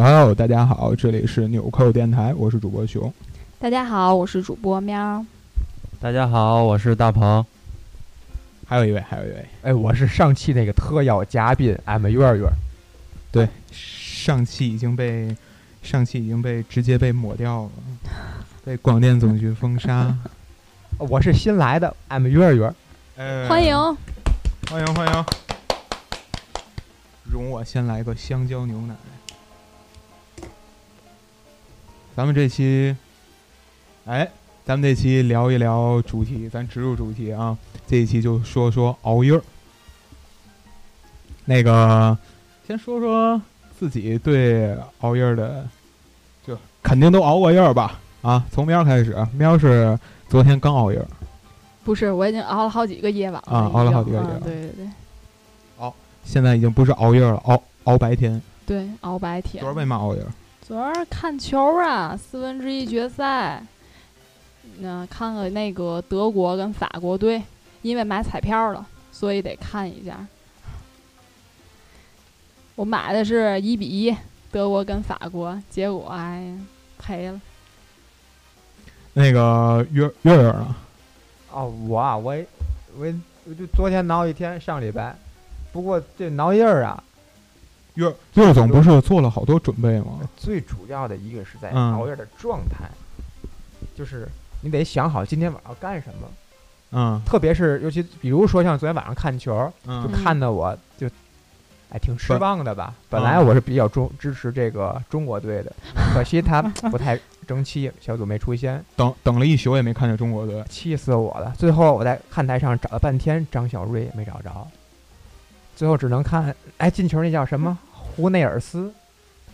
Hello，大家好，这里是纽扣电台，我是主播熊。大家好，我是主播喵。大家好，我是大鹏。还有一位，还有一位，哎，我是上期那个特邀嘉宾，I'm 月月。对，上期已经被上期已经被直接被抹掉了，被广电总局封杀。我是新来的，I'm 月月。呃，欢迎，欢迎，欢迎。容我先来个香蕉牛奶。咱们这期，哎，咱们这期聊一聊主题，咱植入主题啊。这一期就说说熬夜儿。那个，先说说自己对熬夜儿的，就肯定都熬过夜儿吧？啊，从喵开始，喵是昨天刚熬夜儿。不是，我已经熬了好几个夜晚啊，熬了好几个夜晚。对对对。熬，现在已经不是熬夜了，熬熬白天。对，熬白天。昨儿为嘛熬夜？昨儿看球啊，四分之一决赛。那看看那个德国跟法国队，因为买彩票了，所以得看一下。我买的是一比一，德国跟法国，结果哎呀赔了。那个月月月呢？哦，我啊，我我我就昨天挠一天，上礼拜。不过这挠印儿啊，月月总不是做了好多准备吗？最主要的一个是在熬夜的状态，就是你得想好今天晚上要干什么。嗯，特别是尤其比如说像昨天晚上看球，就看的我就哎挺失望的吧。本来我是比较中支持这个中国队的，可惜他不太。争气，小组没出现，等等了一宿也没看见中国队，气死我了！最后我在看台上找了半天，张小瑞也没找着，最后只能看，哎，进球那叫什么？胡内尔斯，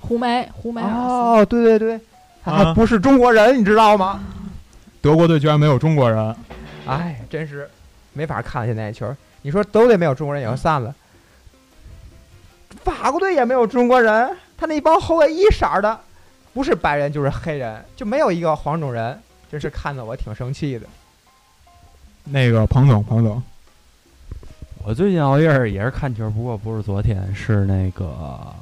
胡梅，胡梅尔斯。哦，对对对，他还不是中国人，你知道吗？德国队居然没有中国人，哎，真是没法看现在球。你说都得没有中国人也就散了，法国队也没有中国人，他那帮后卫一色的。不是白人就是黑人，就没有一个黄种人，真是看得我挺生气的。那个彭总，彭总，我最近熬夜也是看球，不过不是昨天，是那个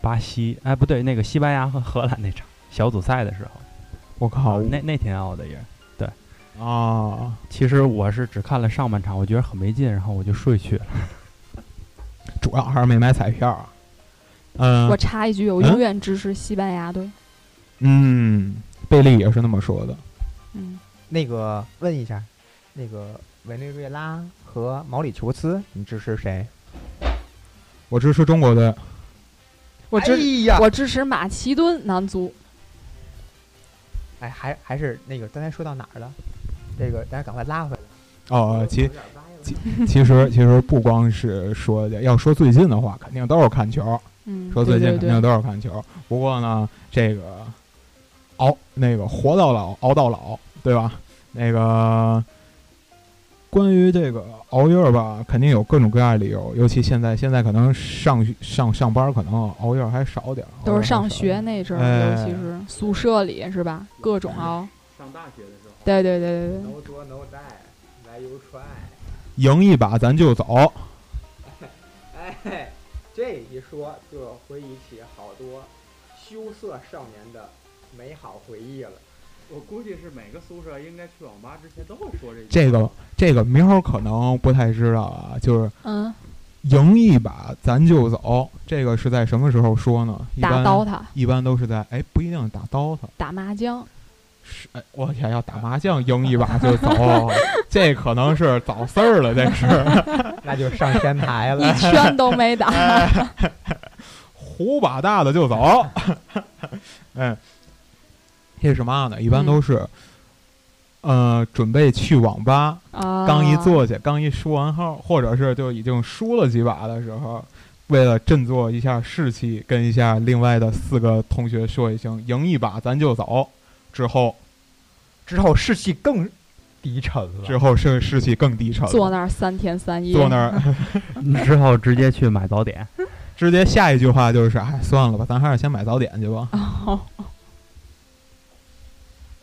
巴西，哎，不对，那个西班牙和荷兰那场小组赛的时候。我靠，那那天熬的夜。对，啊，其实我是只看了上半场，我觉得很没劲，然后我就睡去了。主要还是没买彩票。嗯，我插一句，我永远支持西班牙队。嗯，贝利也是那么说的。嗯，那个问一下，那个委内瑞拉和毛里求斯，你支持谁？我支持中国队。我支我支持马其顿男足。哎，还还是那个刚才说到哪儿了？这个大家赶快拉回来。哦，其其其实其实不光是说要说最近的话，肯定都是看球。说最近肯定都是看球，不过呢，这个熬那个活到老熬到老，对吧？那个关于这个熬夜吧，肯定有各种各样的理由。尤其现在，现在可能上上上班，可能熬夜还少点儿。都是上学那阵儿，尤其是宿舍里，是吧？各种熬。上大学的时候。对对对对对。No 多 No 带，来又踹。赢一把咱就走。哎。这一说，就回忆起好多羞涩少年的美好回忆了。我估计是每个宿舍应该去网吧之前都会说这。这个这个喵可能不太知道啊，就是嗯，赢一把咱就走。这个是在什么时候说呢？打刀塔，一般都是在哎，不一定打刀塔，打麻将。是哎，我天，要打麻将赢一把就走，这可能是早事儿了，这是，那就上天台了，一圈都没打，胡把大的就走，嗯，这是嘛呢？一般都是，呃，准备去网吧，刚一坐下，刚一输完号，或者是就已经输了几把的时候，为了振作一下士气，跟一下另外的四个同学说一声，赢一把咱就走。之后，之后士气更低沉了。之后士士气更低沉了。坐那儿三天三夜。坐那儿，之后直接去买早点。直接下一句话就是：“哎，算了吧，咱还是先买早点去吧。”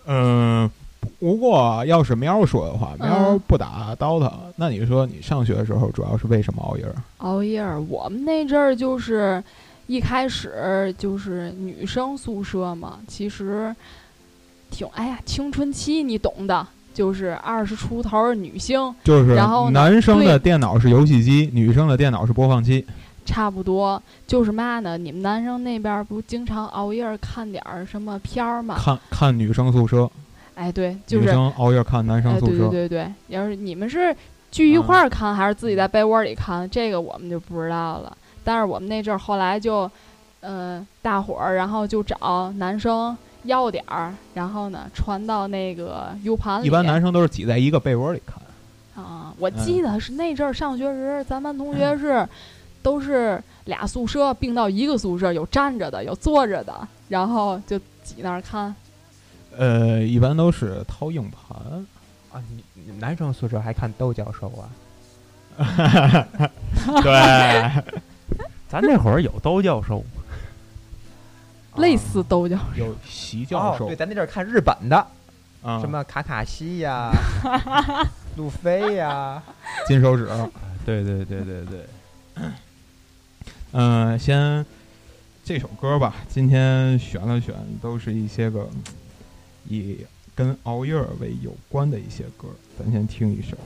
嗯，不过要是喵说的话，喵不打 DOTA，那你说你上学的时候主要是为什么熬夜？熬夜，我们那阵儿就是一开始就是女生宿舍嘛，其实挺哎呀，青春期你懂的，就是二十出头女性，就是然后男生的电脑是游戏机，女生的电脑是播放器。差不多就是嘛呢？你们男生那边不经常熬夜看点儿什么片儿吗？看看女生宿舍。哎，对，就是女生熬夜看男生宿舍。对对对对，要是你们是聚一块儿看，还是自己在被窝里看，这个我们就不知道了。但是我们那阵儿后来就，呃，大伙儿然后就找男生要点儿，然后呢传到那个 U 盘里。一般男生都是挤在一个被窝里看。啊，我记得是那阵儿上学时，咱班同学 是。都是俩宿舍并到一个宿舍，有站着的，有坐着的，然后就挤那儿看。呃，一般都是掏硬盘啊。你男生宿舍还看窦教授啊？对，咱那会儿有窦教授吗？类似窦教授，有习教授。对，咱那阵儿看日本的，什么卡卡西呀、路飞呀、金手指。对对对对对。嗯，先这首歌吧。今天选了选，都是一些个以跟熬夜为有关的一些歌，咱先听一首。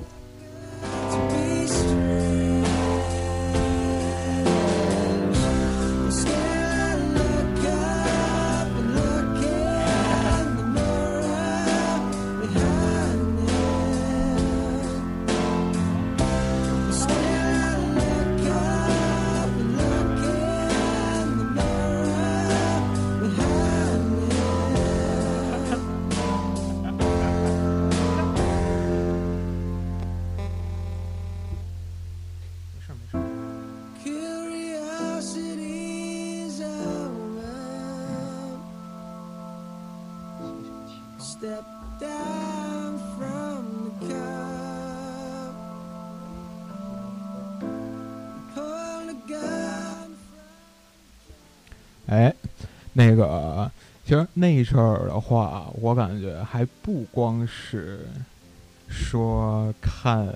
那阵儿的话，我感觉还不光是说看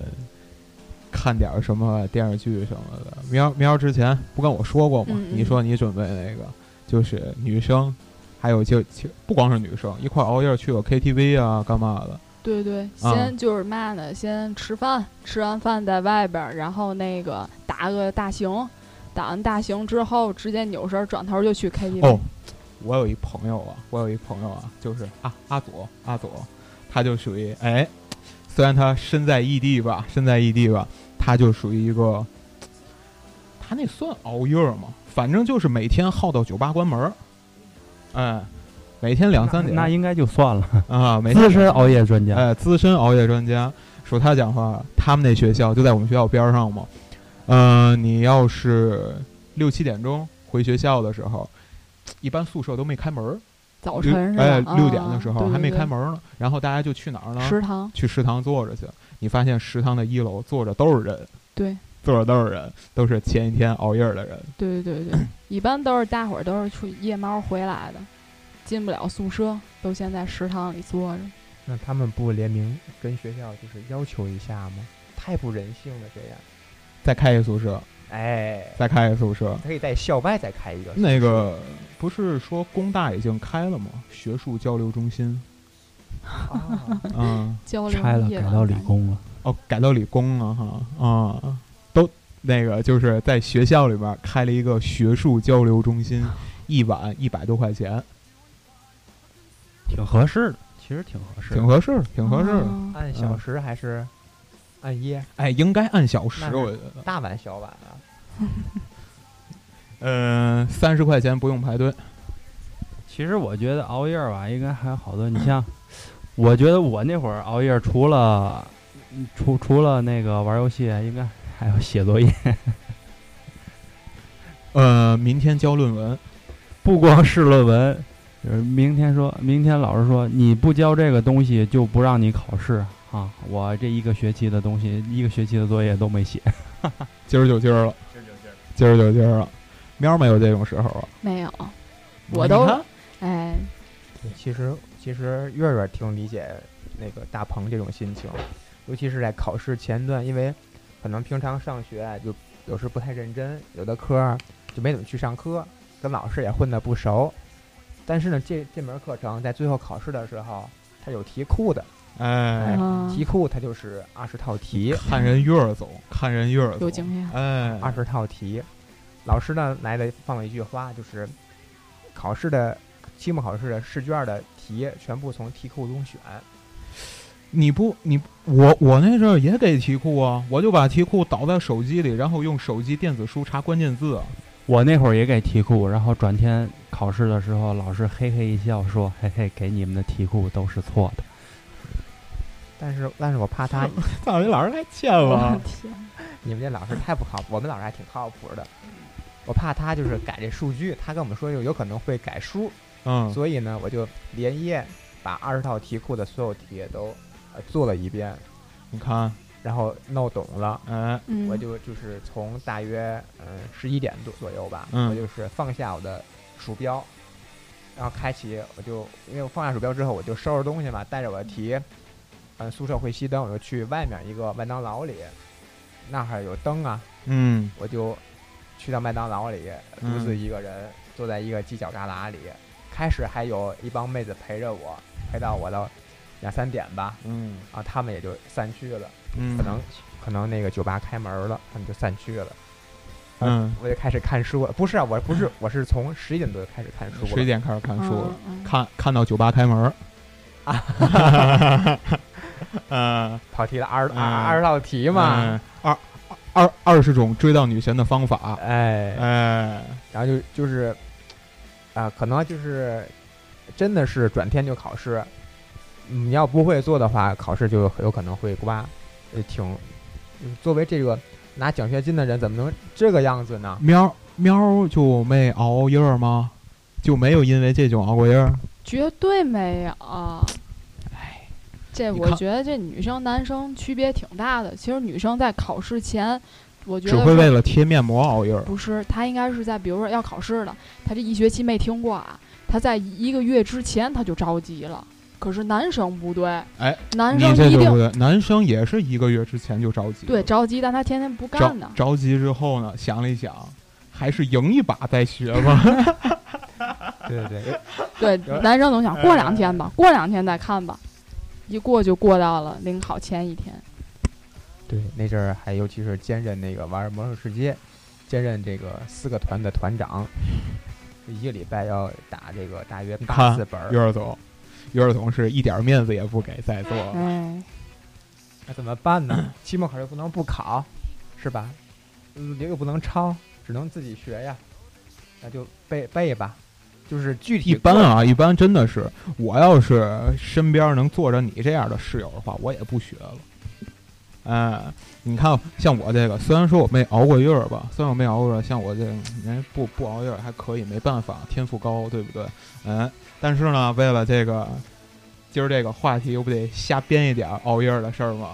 看点什么电视剧什么的。喵喵之前不跟我说过吗？你说你准备那个，就是女生，还有就就不光是女生，一块熬夜去个 KTV 啊，干嘛的？对对，先就是嘛呢，先吃饭，吃完饭在外边，然后那个打个大型。打完大型之后，直接扭身转头就去 KTV。哦，我有一朋友啊，我有一朋友啊，就是阿阿左阿左，他就属于哎，虽然他身在异地吧，身在异地吧，他就属于一个，他那算熬夜吗？反正就是每天耗到酒吧关门儿，哎，每天两三点，那应该就算了啊。资深熬夜专家，哎，资深熬夜专家说他讲话，他们那学校就在我们学校边上嘛。嗯，你要是六七点钟回学校的时候，一般宿舍都没开门。早晨哎，六点的时候还没开门呢。然后大家就去哪儿呢？食堂。去食堂坐着去。你发现食堂的一楼坐着都是人。对。坐着都是人，都是前一天熬夜的人。对对对对，一般都是大伙儿都是出夜猫回来的，进不了宿舍，都先在食堂里坐着。那他们不联名跟学校就是要求一下吗？太不人性了，这样。再开一个宿舍，哎，再开一个宿舍，可以在校外再开一个。那个不是说工大已经开了吗？学术交流中心。啊，嗯，拆了，改到理工了。哦，改到理工了哈。啊，都那个就是在学校里边开了一个学术交流中心，一晚一百多块钱，挺合适的，其实挺合适，挺合适，挺合适的。按小时还是？按一，哎，应该按小时，我觉得大碗小碗啊。嗯，三十块钱不用排队。其实我觉得熬夜吧，应该还有好多。你像，我觉得我那会儿熬夜，除了除除了那个玩游戏，应该还要写作业。呃，明天交论文，不光是论文，就是明天说明天老师说你不交这个东西就不让你考试。啊，我这一个学期的东西，一个学期的作业都没写，今儿就今儿了，今儿就今儿，今儿就今儿了。喵没有这种时候啊？没有，我都哎。其实其实月月挺理解那个大鹏这种心情，尤其是在考试前段，因为可能平常上学就有时不太认真，有的科就没怎么去上课，跟老师也混的不熟。但是呢，这这门课程在最后考试的时候，它有题库的。哎，题库它就是二十套题，看人月儿走，看人月儿有经验。哎，二十套题，老师呢来了放了一句话，就是考试的期末考试的试卷的题全部从题库中选。你不，你我我那阵儿也给题库啊，我就把题库导在手机里，然后用手机电子书查关键字。我那会儿也给题库，然后转天考试的时候，老师嘿嘿一笑说：“嘿嘿，给你们的题库都是错的。”但是，但是我怕他，操，你老师太欠了！你们这老师太不靠谱，我们老师还挺靠谱的。我怕他就是改这数据，他跟我们说有有可能会改书，嗯，所以呢，我就连夜把二十套题库的所有题都呃做了一遍。你看，然后弄懂了，嗯，我就就是从大约嗯十一点多左右吧，我就是放下我的鼠标，然后开启，我就因为我放下鼠标之后，我就收拾东西嘛，带着我的题。嗯，宿舍会熄灯，我就去外面一个麦当劳里，那儿有灯啊。嗯，我就去到麦当劳里，独自一个人坐在一个犄角旮旯里。开始还有一帮妹子陪着我，陪到我到两三点吧。嗯，然后他们也就散去了。嗯，可能可能那个酒吧开门了，他们就散去了。嗯，我就开始看书了。不是啊，我不是，我是从十一点多就开始看书。十一点开始看书，看看到酒吧开门。啊。嗯，跑题了，二二二十道题嘛，二二二十种追到女神的方法，哎哎，然后就就是啊，可能就是真的是转天就考试，你要不会做的话，考试就有可能会挂，也挺。作为这个拿奖学金的人，怎么能这个样子呢？喵喵就没熬夜吗？就没有因为这种熬过夜？绝对没有。这我觉得这女生男生区别挺大的。其实女生在考试前，我觉得只会为了贴面膜熬夜。不是，她应该是在比如说要考试了，她这一学期没听过啊，她在一个月之前她就着急了。可是男生不对，哎，男生一定男生也是一个月之前就着急。对，着急，但他天天不干呢。着急之后呢，想了一想，还是赢一把再学吧。对对对，对，男生总想过两天吧，过两天再看吧。一过就过到了临考前一天。对，那阵儿还尤其是兼任那个玩魔兽世界，兼任这个四个团的团长，一个礼拜要打这个大约八四本。于二总，于二总是一点面子也不给在座。哎，那怎么办呢？期末考试不能不考，是吧？嗯，又不能抄，只能自己学呀。那就背背吧。就是具体一般啊，一般真的是，我要是身边能坐着你这样的室友的话，我也不学了。哎，你看，像我这个，虽然说我没熬过夜儿吧，虽然我没熬过夜，像我这人不不熬夜还可以，没办法，天赋高，对不对？嗯，但是呢，为了这个今儿这个话题，我不得瞎编一点熬夜的事儿吗？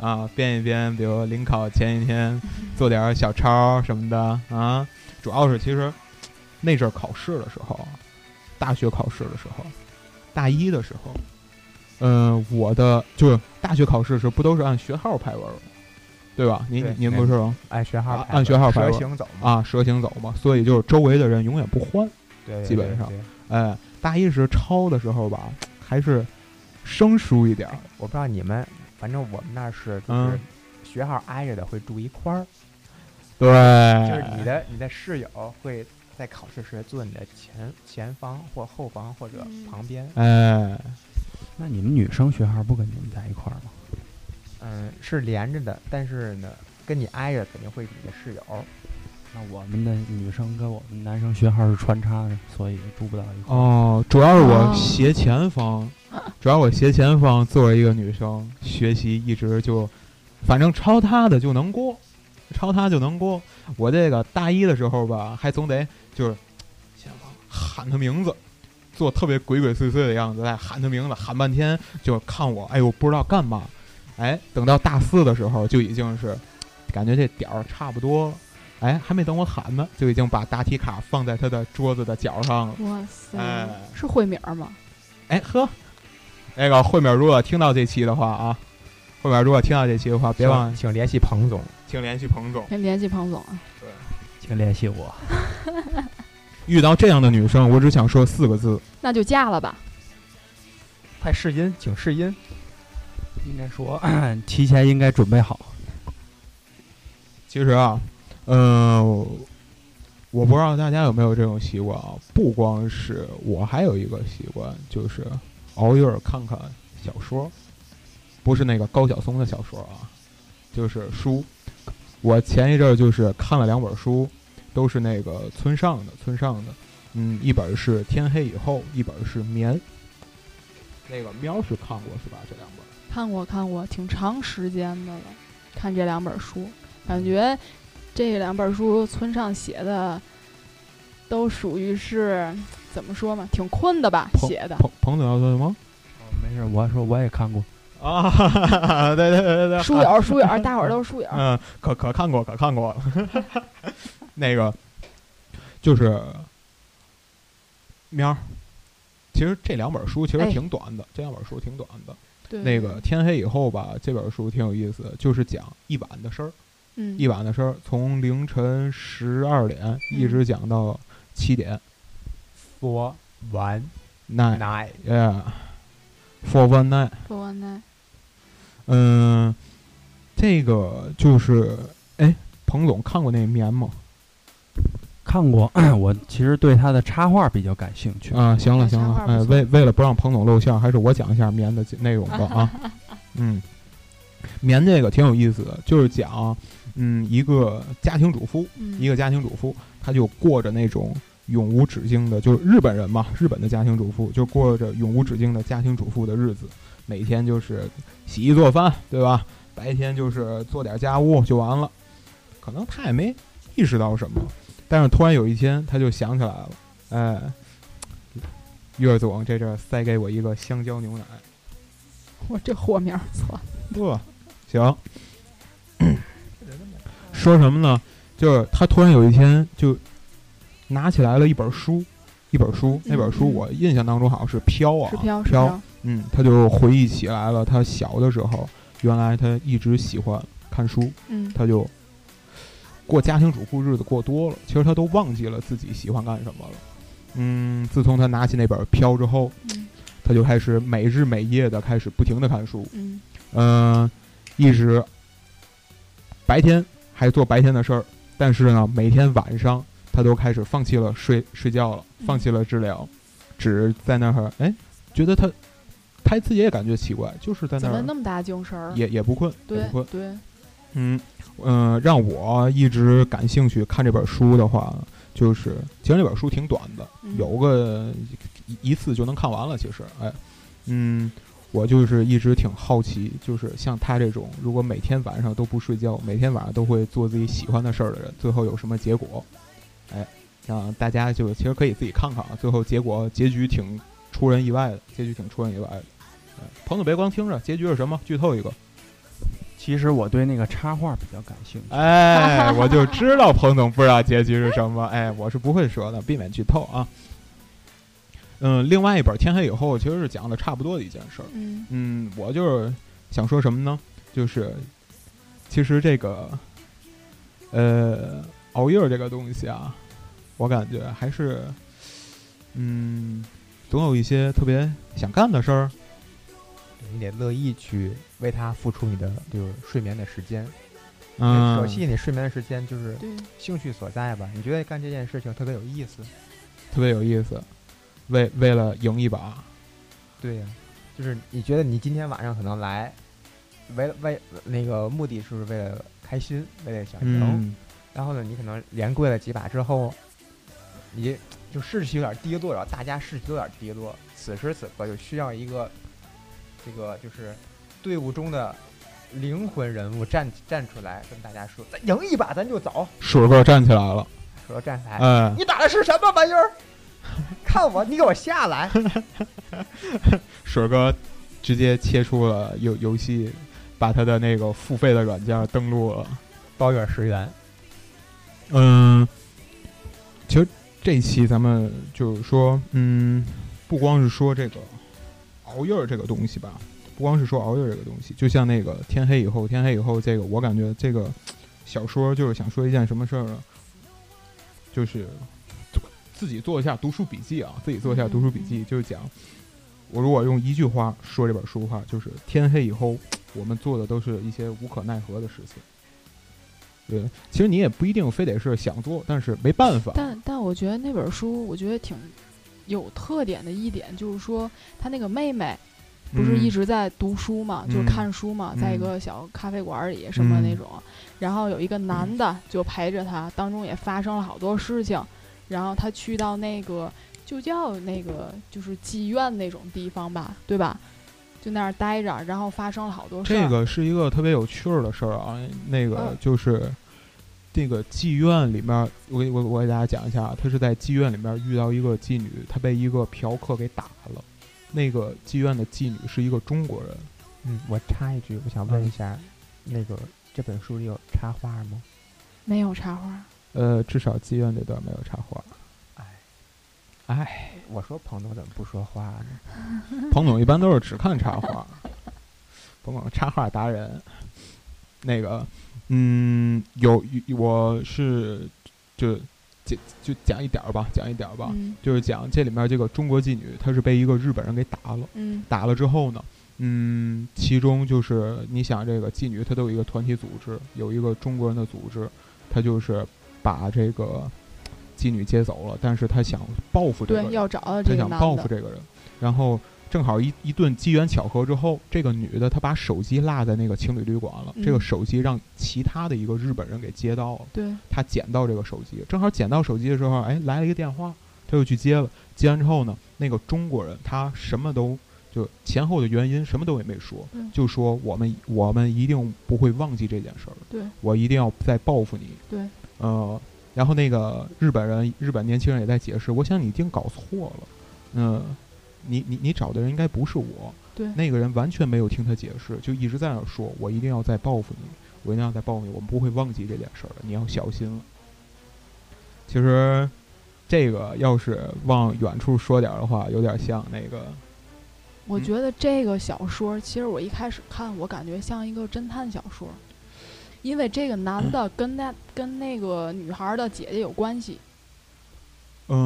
啊，编一编，比如临考前一天做点小抄什么的啊，主要是其实。那阵儿考试的时候，大学考试的时候，大一的时候，嗯，我的就是大学考试时不都是按学号排文吗？对吧？您您不是按学号按学号排文蛇行走啊，蛇行走嘛。所以就是周围的人永远不换，对，基本上，哎，大一时抄的时候吧，还是生疏一点。我不知道你们，反正我们那是就是学号挨着的会住一块儿，对，就是你的你的室友会。在考试时坐你的前前方或后方或者旁边。哎，那你们女生学号不跟你们在一块儿吗？嗯，是连着的，但是呢，跟你挨着肯定会你的室友。那我们的女生跟我们男生学号是穿插的，所以住不到一块儿。哦，主要是我斜前方，主要我斜前方坐着一个女生，学习一直就，反正抄她的就能过。抄她就能过，我这个大一的时候吧，还总得就是喊他名字，做特别鬼鬼祟祟的样子，在喊他名字，喊半天就看我，哎呦不知道干嘛，哎，等到大四的时候就已经是感觉这点儿差不多。了，哎，还没等我喊呢，就已经把答题卡放在他的桌子的角上了。哇塞，是慧敏吗？哎呵，那个慧敏如果听到这期的话啊。慧敏如果听到这期的话，别忘请联系彭总，请联系彭总，请联系彭总啊。对，请联系我。遇到这样的女生，我只想说四个字：那就嫁了吧。快试音，请试音。应该说，提前应该准备好。其实啊，嗯，我不知道大家有没有这种习惯啊。不光是我，还有一个习惯，就是熬夜看看小说，不是那个高晓松的小说啊，就是书。我前一阵儿就是看了两本书，都是那个村上的，村上的，嗯，一本是《天黑以后》，一本是《眠》。那个喵是看过是吧？这两本看过看过，挺长时间的了。看这两本书，感觉这两本书村上写的都属于是怎么说嘛？挺困的吧？写的。彭彭总要说什么？哦，没事，我说我也看过。啊，对对对对，书友书友，大伙儿都是书友。嗯，可可看过，可看过。那个就是喵。其实这两本书其实挺短的，这两本书挺短的。那个天黑以后吧，这本书挺有意思，就是讲一晚的事儿。嗯，一晚的事儿，从凌晨十二点一直讲到七点。For one night，yeah，for one night，for one night。嗯，这个就是哎，彭总看过那棉吗？看过，我其实对他的插画比较感兴趣啊。行了行了，哎，为为了不让彭总露馅，还是我讲一下棉的内容吧啊。嗯，棉这个挺有意思的，就是讲，嗯，一个家庭主妇，一个家庭主妇，她就过着那种永无止境的，就是日本人嘛，日本的家庭主妇就过着永无止境的家庭主妇的日子，每天就是洗衣做饭，对吧？白天就是做点家务就完了，可能她也没意识到什么。但是突然有一天，他就想起来了，哎，月总这阵塞给我一个香蕉牛奶，我这货名错，不，行，说什么呢？就是他突然有一天就拿起来了一本书，一本书，那本书我印象当中好像是《飘》啊，《飘》，嗯，他就回忆起来了，他小的时候，原来他一直喜欢看书，嗯，他就。过家庭主妇日子过多了，其实他都忘记了自己喜欢干什么了。嗯，自从他拿起那本《飘》之后，他就开始每日每夜的开始不停的看书。嗯，一直白天还做白天的事儿，但是呢，每天晚上他都开始放弃了睡睡觉了，放弃了治疗，只在那儿哎，觉得他他自己也感觉奇怪，就是在那儿那么大精神儿，也也不困，对不困，对，嗯。嗯，让我一直感兴趣看这本书的话，就是其实这本书挺短的，有个一次就能看完了。其实，哎，嗯，我就是一直挺好奇，就是像他这种，如果每天晚上都不睡觉，每天晚上都会做自己喜欢的事儿的人，最后有什么结果？哎，让大家就其实可以自己看看啊。最后结果结局挺出人意外的，结局挺出人意外的。哎朋友别光听着，结局是什么？剧透一个。其实我对那个插画比较感兴趣。哎，我就知道彭总不知道结局是什么。哎，我是不会说的，避免剧透啊。嗯，另外一本《天黑以后》其实是讲的差不多的一件事儿。嗯嗯，我就是想说什么呢？就是其实这个呃熬夜这个东西啊，我感觉还是嗯，总有一些特别想干的事儿。你得乐意去为他付出你的就是睡眠的时间，嗯，舍弃你睡眠的时间就是兴趣所在吧？你觉得干这件事情特别有意思，特别有意思，为为了赢一把，对呀，就是你觉得你今天晚上可能来，为了为那个目的是不是为了开心，为了想赢，然后呢，你可能连跪了几把之后，你就士气有点低落，然后大家士气有点低落，此时此刻就需要一个。这个就是队伍中的灵魂人物站站出来跟大家说：“咱赢一把，咱就走。”水哥站起来了，水哥站起来，嗯，你打的是什么玩意儿？看我，你给我下来！水哥直接切出了游游戏，把他的那个付费的软件登录了，包月十元。嗯，其实这期咱们就是说，嗯，不光是说这个。熬夜这个东西吧，不光是说熬夜这个东西，就像那个天黑以后，天黑以后这个，我感觉这个小说就是想说一件什么事儿呢？就是自己做一下读书笔记啊，自己做一下读书笔记，就是讲我如果用一句话说这本书的话，就是天黑以后，我们做的都是一些无可奈何的事情。对，其实你也不一定非得是想做，但是没办法。但但我觉得那本书，我觉得挺有特点的一点，就是说他那个妹妹不是一直在读书嘛，就是看书嘛，在一个小咖啡馆里什么那种，然后有一个男的就陪着他，当中也发生了好多事情，然后他去到那个就叫那个就是妓院那种地方吧，对吧？就那儿待着，然后发生了好多事。这个是一个特别有趣儿的事儿啊，那个就是这个妓院里面，我给我我给大家讲一下，他是在妓院里面遇到一个妓女，他被一个嫖客给打了。那个妓院的妓女是一个中国人。嗯，我插一句，我想问一下，那个这本书里有插画吗？没有插画。呃，至少妓院那段没有插画。哎，我说彭总怎么不说话呢？彭总一般都是只看插画，彭总插画达人。那个，嗯，有我是就讲就讲一点儿吧，讲一点儿吧，就是讲这里面这个中国妓女，她是被一个日本人给打了。嗯，打了之后呢，嗯，其中就是你想这个妓女，她都有一个团体组织，有一个中国人的组织，她就是把这个。妓女接走了，但是她想报复这个，对，要找他想报复这个人，然后正好一一顿机缘巧合之后，这个女的她把手机落在那个情侣旅馆了，这个手机让其他的一个日本人给接到了，对，他捡到这个手机，正好捡到手机的时候，哎，来了一个电话，他又去接了，接完之后呢，那个中国人他什么都就前后的原因什么都也没说，就说我们我们一定不会忘记这件事儿，对。我一定要再报复你，对，呃。然后那个日本人，日本年轻人也在解释。我想你一定搞错了，嗯，你你你找的人应该不是我。对，那个人完全没有听他解释，就一直在那说：“我一定要再报复你，我一定要再报复你，我们不会忘记这件事儿的，你要小心了。”其实，这个要是往远处说点的话，有点像那个。我觉得这个小说，其实我一开始看，我感觉像一个侦探小说。因为这个男的跟那跟那个女孩的姐姐有关系。嗯，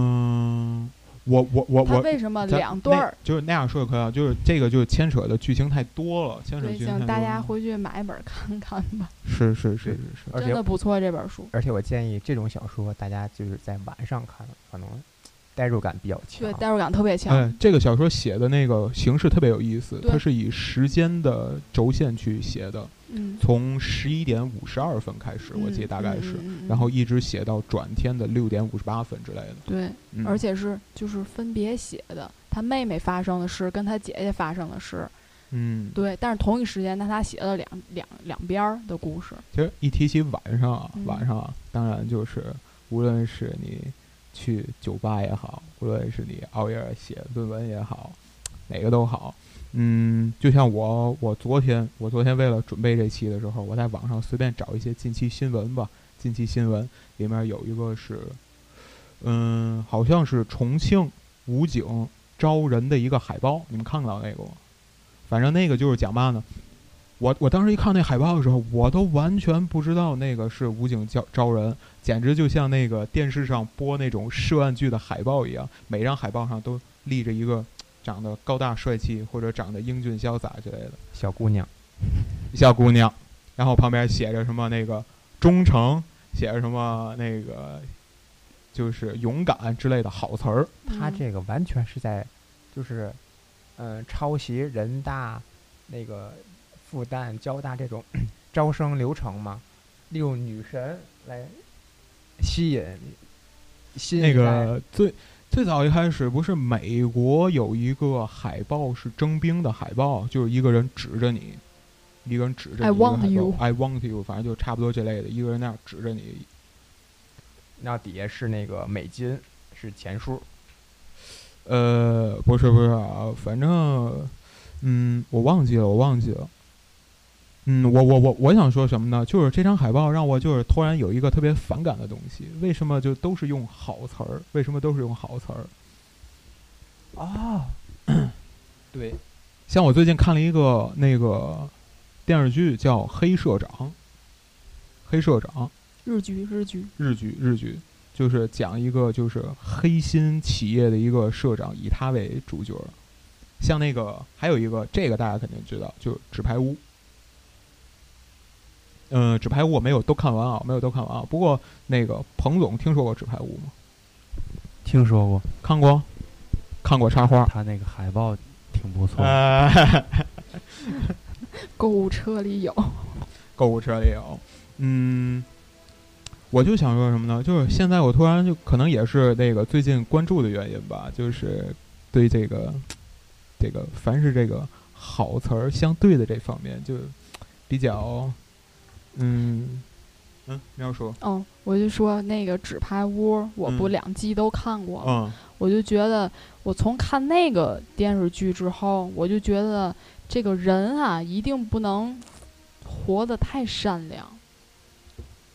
我我我我为什么两对儿？就是那样说就可以了。就是这个就牵扯的剧情太多了，牵扯剧情太多。大家回去买一本看看吧。是是是是是，真的不错这本书。而且我建议这种小说大家就是在晚上看，可能。代入感比较强，对，代入感特别强。哎，这个小说写的那个形式特别有意思，它是以时间的轴线去写的，嗯，从十一点五十二分开始，我记得大概是，然后一直写到转天的六点五十八分之类的。对，而且是就是分别写的，他妹妹发生的事跟他姐姐发生的事，嗯，对，但是同一时间，那他写了两两两边的故事。其实一提起晚上啊，晚上啊，当然就是无论是你。去酒吧也好，无论是你熬夜写论文也好，哪个都好。嗯，就像我，我昨天，我昨天为了准备这期的时候，我在网上随便找一些近期新闻吧。近期新闻里面有一个是，嗯，好像是重庆武警招人的一个海报，你们看到那个吗？反正那个就是讲嘛呢。我我当时一看那海报的时候，我都完全不知道那个是武警叫招人，简直就像那个电视上播那种涉案剧的海报一样，每张海报上都立着一个长得高大帅气或者长得英俊潇洒之类的小姑娘，小姑娘，然后旁边写着什么那个忠诚，写着什么那个就是勇敢之类的好词儿。他这个完全是在就是嗯抄袭人大那个。复旦、交大这种招生流程嘛，利用女神来吸引，吸引那个最最早一开始不是美国有一个海报是征兵的海报，就是一个人指着你，一个人指着你，I want you，I want you，反正就差不多这类的，一个人那样指着你，那底下是那个美金是钱数，呃，不是不是啊，反正嗯，我忘记了，我忘记了。嗯，我我我我想说什么呢？就是这张海报让我就是突然有一个特别反感的东西。为什么就都是用好词儿？为什么都是用好词儿？啊，对，像我最近看了一个那个电视剧叫《黑社长》，黑社长，日剧日剧日剧日剧，就是讲一个就是黑心企业的一个社长，以他为主角。像那个还有一个，这个大家肯定知道，就是《纸牌屋》。嗯，《纸牌屋》我没有都看完啊，没有都看完啊。不过那个彭总听说过《纸牌屋》吗？听说过，看过，看过插花。他那个海报挺不错。购物车里有。购物车里有，嗯。我就想说什么呢？就是现在我突然就可能也是那个最近关注的原因吧，就是对这个这个凡是这个好词儿相对的这方面，就比较嗯嗯，要说哦，我就说那个纸牌屋，我不两季都看过吗？我就觉得我从看那个电视剧之后，我就觉得这个人啊，一定不能活得太善良。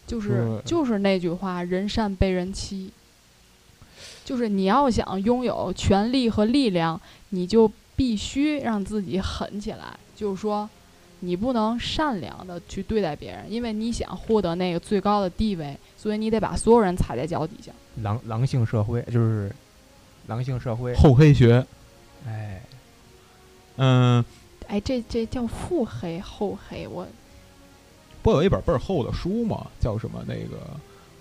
就是就是那句话，人善被人欺。就是你要想拥有权力和力量，你就必须让自己狠起来。就是说，你不能善良的去对待别人，因为你想获得那个最高的地位，所以你得把所有人踩在脚底下。狼狼性社会就是狼性社会。厚黑学，哎，嗯，哎，这这叫腹黑厚黑我。不有一本倍儿厚的书吗？叫什么那个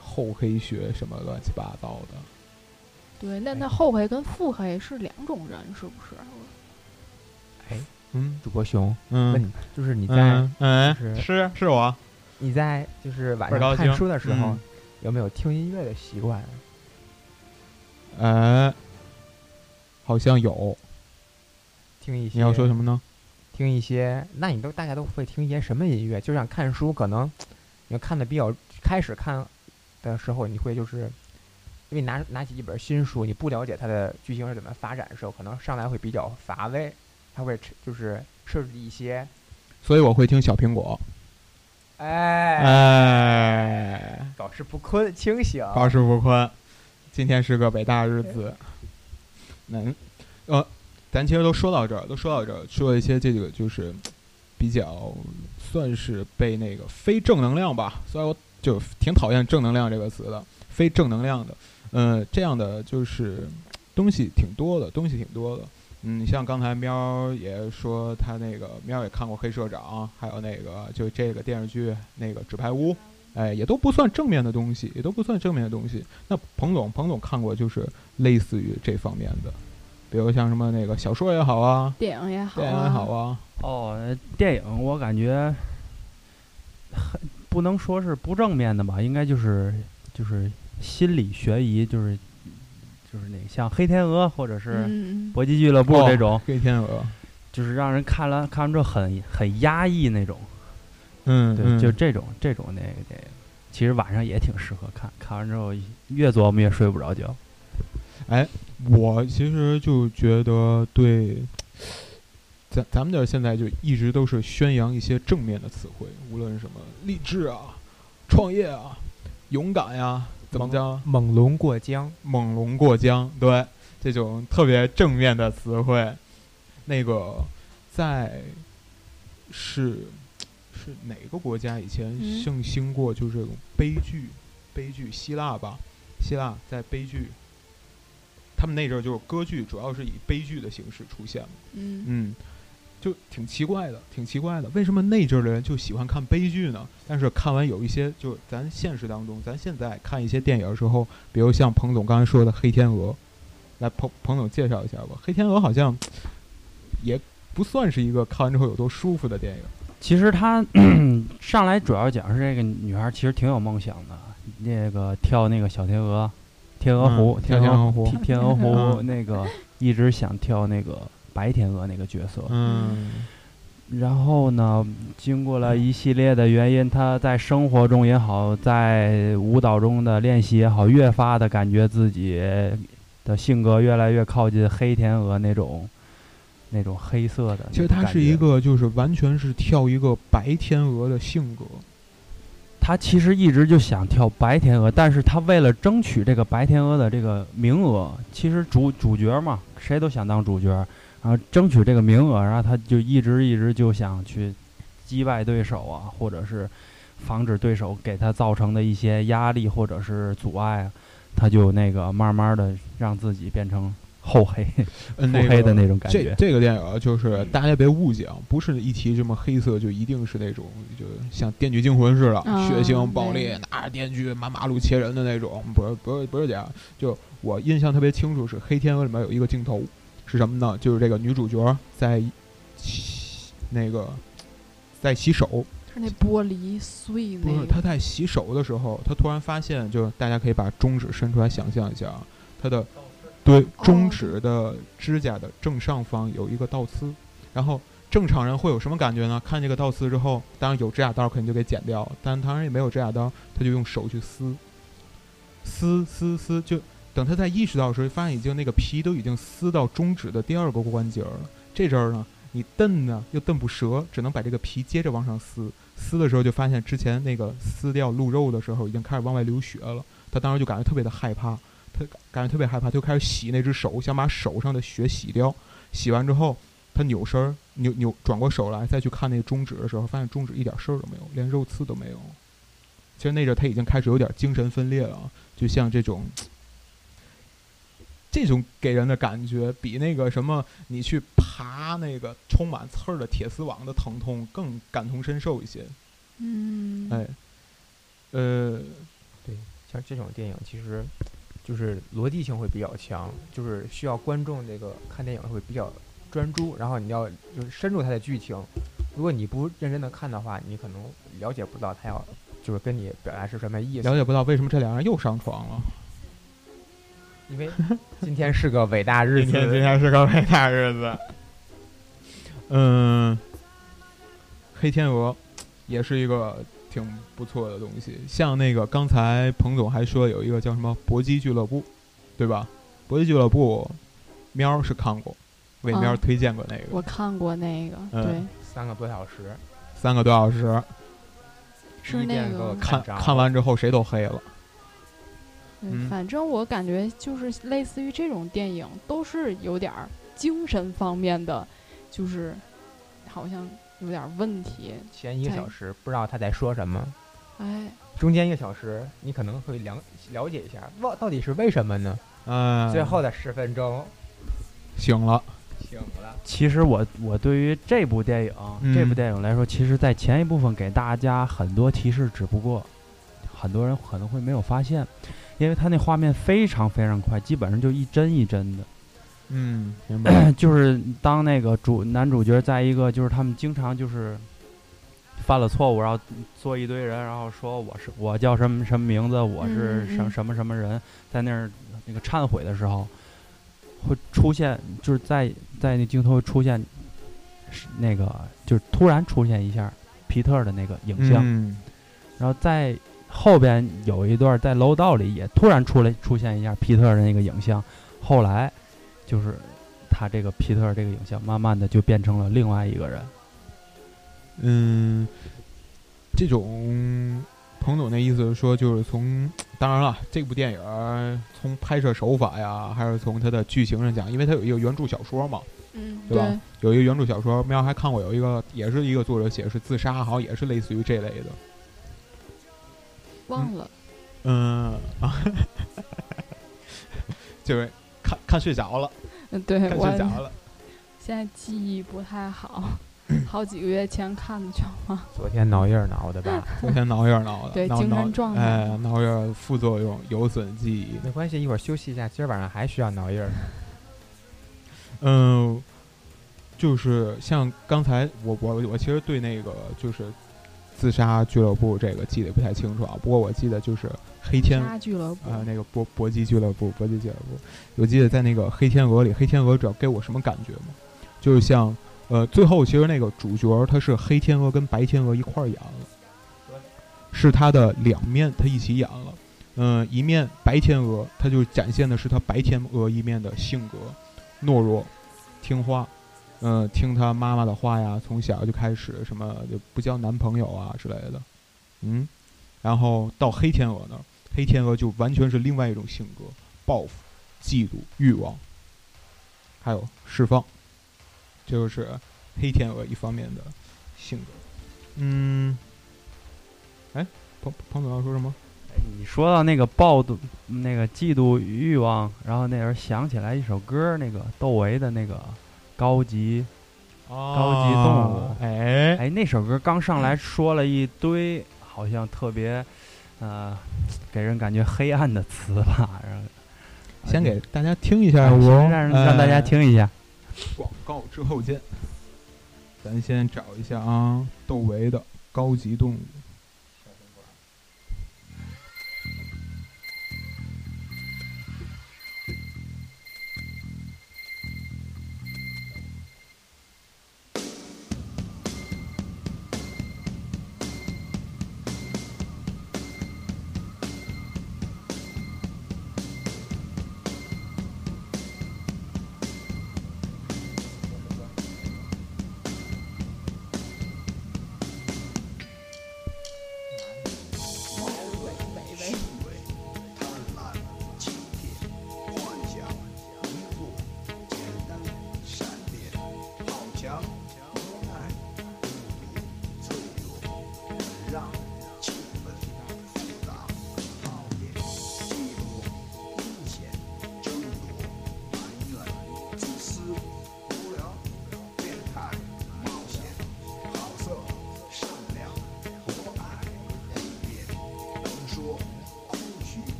厚黑学什么乱七八糟的？对，那那厚黑跟腹黑是两种人，是不是？哎，嗯，主播兄，嗯，就是你在，嗯，是是我，你在就是晚上看书的时候，有没有听音乐的习惯？哎，好像有，听一些。你要说什么呢？听一些，那你都大家都会听一些什么音乐？就像看书，可能 你看的比较开始看的时候，你会就是因为拿拿起一本新书，你不了解它的剧情是怎么发展的时候，可能上来会比较乏味。它会就是设置一些，所以我会听小苹果。哎哎，保持不困，清醒，保持不困。今天是个伟大日子。能，呃。咱其实都说到这儿，都说到这儿，说一些这个就是比较算是被那个非正能量吧，所以我就挺讨厌正能量这个词的，非正能量的，嗯，这样的就是东西挺多的，东西挺多的，嗯，像刚才喵也说他那个喵也看过《黑社长》，还有那个就这个电视剧那个《纸牌屋》，哎，也都不算正面的东西，也都不算正面的东西。那彭总，彭总看过就是类似于这方面的。比如像什么那个小说也好啊，电影也好，电影也好啊。哦，电影我感觉，不能说是不正面的吧，应该就是就是心理悬疑，就是就是那像《黑天鹅》或者是《搏击俱乐部》这种。黑天鹅，就是让人看了看完之后很很压抑那种。嗯，对，就这种这种那个电影，其实晚上也挺适合看，看完之后越琢磨越睡不着觉。哎。我其实就觉得，对，咱咱们这现在就一直都是宣扬一些正面的词汇，无论什么励志啊、创业啊、勇敢呀，怎么叫猛龙过江？猛龙过江，对，这种特别正面的词汇。那个在是是哪个国家以前盛行过？就是这种悲剧，悲剧，希腊吧，希腊在悲剧。他们那阵儿就是歌剧，主要是以悲剧的形式出现嘛。嗯嗯，就挺奇怪的，挺奇怪的。为什么那阵儿的人就喜欢看悲剧呢？但是看完有一些，就咱现实当中，咱现在看一些电影的时候，比如像彭总刚才说的《黑天鹅》，来彭彭总介绍一下吧。《黑天鹅》好像也不算是一个看完之后有多舒服的电影。其实他上来主要讲是这个女孩其实挺有梦想的，那个跳那个小天鹅。天鹅湖，天鹅湖，天鹅湖，那个一直想跳那个白天鹅那个角色。嗯，然后呢，经过了一系列的原因，他在生活中也好，在舞蹈中的练习也好，越发的感觉自己的性格越来越靠近黑天鹅那种那种黑色的。其实他是一个，就是完全是跳一个白天鹅的性格。他其实一直就想跳白天鹅，但是他为了争取这个白天鹅的这个名额，其实主主角嘛，谁都想当主角，然后争取这个名额，然后他就一直一直就想去击败对手啊，或者是防止对手给他造成的一些压力或者是阻碍啊。他就那个慢慢的让自己变成厚黑、厚黑的那种感觉。这这个电影就是大家别误解啊，不是一提这么黑色就一定是那种就像《电锯惊魂》似的血腥暴力，拿着电锯满马路切人的那种。不是不是不是这样。就我印象特别清楚是《黑天鹅》里面有一个镜头是什么呢？就是这个女主角在洗那个在洗手。那玻璃碎不是她在洗手的时候，她突然发现，就是大家可以把中指伸出来想象一下，啊，她的对中指的指甲的正上方有一个倒刺。然后正常人会有什么感觉呢？看这个倒刺之后，当然有指甲刀肯定就给剪掉，但当然也没有指甲刀，他就用手去撕，撕撕撕，就等他在意识到的时候，发现已经那个皮都已经撕到中指的第二个关节了。这阵儿呢，你蹬呢又蹬不折，只能把这个皮接着往上撕。撕的时候就发现之前那个撕掉鹿肉的时候已经开始往外流血了，他当时就感觉特别的害怕，他感觉特别害怕，就开始洗那只手，想把手上的血洗掉。洗完之后，他扭身儿扭扭转过手来再去看那个中指的时候，发现中指一点事儿都没有，连肉刺都没有。其实那阵儿他已经开始有点精神分裂了，就像这种。这种给人的感觉比那个什么，你去爬那个充满刺儿的铁丝网的疼痛更感同身受一些。嗯，哎，呃，对，像这种电影其实就是逻辑性会比较强，就是需要观众这个看电影会比较专注，然后你要就是深入它的剧情。如果你不认真的看的话，你可能了解不到他要就是跟你表达是什么意思，了解不到为什么这两人又上床了。因为今天是个伟大日子，今天是个伟大日子。嗯，黑天鹅也是一个挺不错的东西。像那个刚才彭总还说有一个叫什么搏击俱乐部，对吧？搏击俱乐部，喵是看过，为喵推荐过那个。我看过那个，对，三个多小时，三个多小时，是那个看看完之后谁都黑了。反正我感觉就是类似于这种电影，都是有点儿精神方面的，就是好像有点问题。前一个小时不知道他在说什么，哎，中间一个小时你可能会了了解一下，哇，到底是为什么呢？嗯，最后的十分钟醒了，醒了。其实我我对于这部电影这部电影来说，其实在前一部分给大家很多提示，只不过很多人可能会没有发现。因为他那画面非常非常快，基本上就一帧一帧的。嗯，明白。就是当那个主男主角在一个，就是他们经常就是犯了错误，然后坐一堆人，然后说我是我叫什么什么名字，我是什什么什么人，在那儿那个忏悔的时候，会出现，就是在在那镜头会出现，那个就是突然出现一下皮特的那个影像，然后在。后边有一段在楼道里也突然出来出现一下皮特的那个影像，后来就是他这个皮特这个影像慢慢的就变成了另外一个人。嗯，这种彭总的意思是说，就是从当然了，这部电影从拍摄手法呀，还是从它的剧情上讲，因为它有一个原著小说嘛，嗯，对吧？有一个原著小说，喵还看过有一个也是一个作者写是自杀，好像也是类似于这类的。忘了，嗯啊，就是看看睡着了，嗯，对，看睡着了。现在记忆不太好，好几个月前看的，知道吗？昨天挠印挠的吧？昨天挠印挠的，对，精神状态，哎，挠印副作用有损记忆。没关系，一会儿休息一下，今儿晚上还需要挠印儿。嗯，就是像刚才我我我其实对那个就是。自杀俱乐部这个记得不太清楚啊，不过我记得就是黑天俱乐部啊，那个搏搏击俱乐部，搏击俱乐部。我记得在那个黑天鹅里，黑天鹅主要给我什么感觉吗？就是像呃，最后其实那个主角他是黑天鹅跟白天鹅一块儿演了，是他的两面他一起演了。嗯，一面白天鹅，他就展现的是他白天鹅一面的性格，懦弱，听话。嗯，听他妈妈的话呀，从小就开始什么就不交男朋友啊之类的，嗯，然后到黑天鹅那儿，黑天鹅就完全是另外一种性格，报复、嫉妒、欲望，还有释放，就是黑天鹅一方面的性格。嗯，哎，彭彭总要说什么？没你说到那个暴妒、那个嫉妒欲望，然后那时候想起来一首歌，那个窦唯的那个高级高级动物。哎哎，那首歌刚上来说了一堆，好像特别呃，给人感觉黑暗的词吧。然后先给大家听一下，我让让大家听一下。广告之后见。咱先找一下啊，窦唯的高级动物。